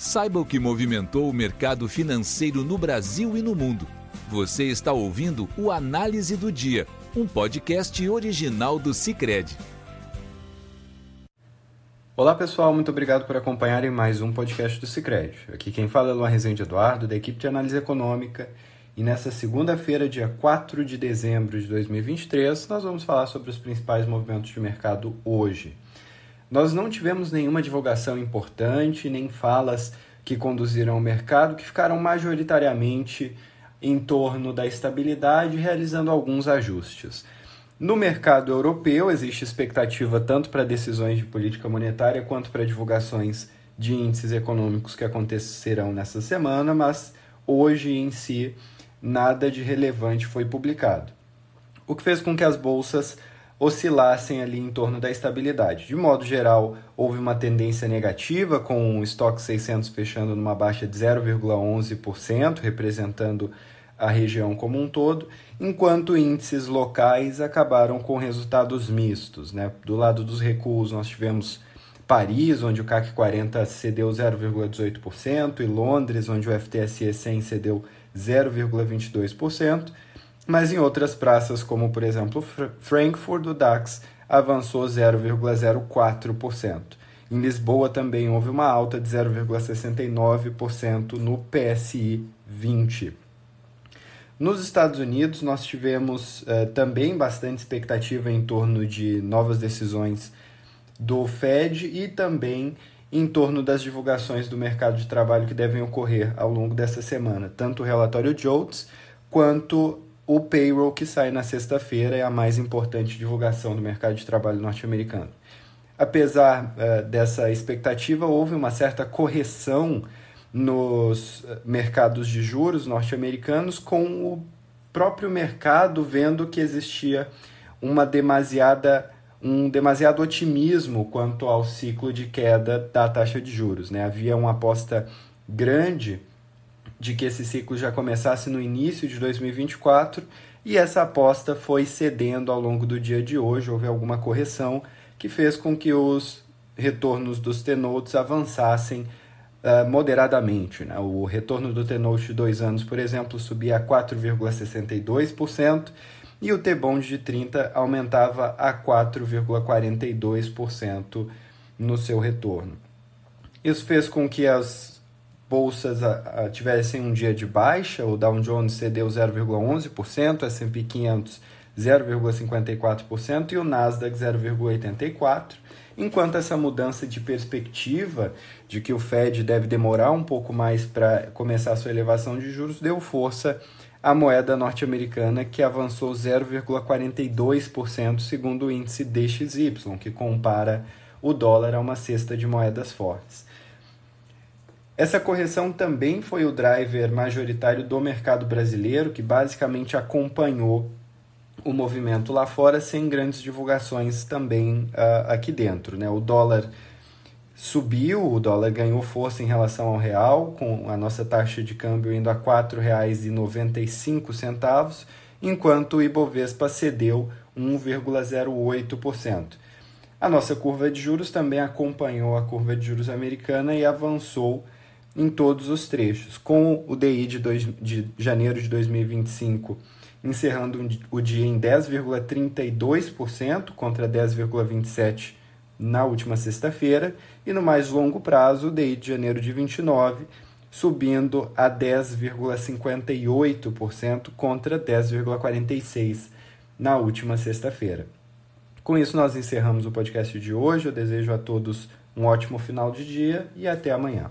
Saiba o que movimentou o mercado financeiro no Brasil e no mundo. Você está ouvindo o Análise do Dia, um podcast original do Cicred. Olá pessoal, muito obrigado por acompanharem mais um podcast do Cicred. Aqui quem fala é Luan Rezende Eduardo, da equipe de análise econômica. E nessa segunda-feira, dia 4 de dezembro de 2023, nós vamos falar sobre os principais movimentos de mercado hoje. Nós não tivemos nenhuma divulgação importante, nem falas que conduziram o mercado, que ficaram majoritariamente em torno da estabilidade, realizando alguns ajustes. No mercado europeu, existe expectativa tanto para decisões de política monetária quanto para divulgações de índices econômicos que acontecerão nessa semana, mas hoje em si nada de relevante foi publicado. O que fez com que as bolsas oscilassem ali em torno da estabilidade. De modo geral, houve uma tendência negativa, com o estoque 600 fechando numa baixa de 0,11%, representando a região como um todo, enquanto índices locais acabaram com resultados mistos. Né? Do lado dos recuos, nós tivemos Paris, onde o CAC 40 cedeu 0,18%, e Londres, onde o FTSE 100 cedeu 0,22%, mas em outras praças, como por exemplo Frankfurt, o DAX avançou 0,04%. Em Lisboa também houve uma alta de 0,69% no PSI 20. Nos Estados Unidos, nós tivemos uh, também bastante expectativa em torno de novas decisões do Fed e também em torno das divulgações do mercado de trabalho que devem ocorrer ao longo dessa semana, tanto o relatório JOLTS quanto o payroll que sai na sexta-feira é a mais importante divulgação do mercado de trabalho norte-americano. Apesar uh, dessa expectativa, houve uma certa correção nos eh, mercados de juros norte-americanos, com o próprio mercado vendo que existia uma demasiada um demasiado otimismo quanto ao ciclo de queda da taxa de juros. Né? Havia uma aposta grande de que esse ciclo já começasse no início de 2024 e essa aposta foi cedendo ao longo do dia de hoje. Houve alguma correção que fez com que os retornos dos T-Notes avançassem uh, moderadamente. Né? O retorno do T-Note de dois anos, por exemplo, subia a 4,62% e o T-Bond de 30 aumentava a 4,42% no seu retorno. Isso fez com que as bolsas a, a, tivessem um dia de baixa, o Dow Jones cedeu 0,11%, o S&P 500 0,54% e o Nasdaq 0,84%, enquanto essa mudança de perspectiva de que o Fed deve demorar um pouco mais para começar a sua elevação de juros deu força à moeda norte-americana que avançou 0,42% segundo o índice DXY, que compara o dólar a uma cesta de moedas fortes. Essa correção também foi o driver majoritário do mercado brasileiro, que basicamente acompanhou o movimento lá fora, sem grandes divulgações também uh, aqui dentro. Né? O dólar subiu, o dólar ganhou força em relação ao real, com a nossa taxa de câmbio indo a R$ 4,95, enquanto o Ibovespa cedeu 1,08%. A nossa curva de juros também acompanhou a curva de juros americana e avançou em todos os trechos, com o DI de, dois, de janeiro de 2025 encerrando o dia em 10,32% contra 10,27% na última sexta-feira, e no mais longo prazo, o DI de janeiro de 29 subindo a 10,58% contra 10,46% na última sexta-feira. Com isso, nós encerramos o podcast de hoje. Eu desejo a todos um ótimo final de dia e até amanhã.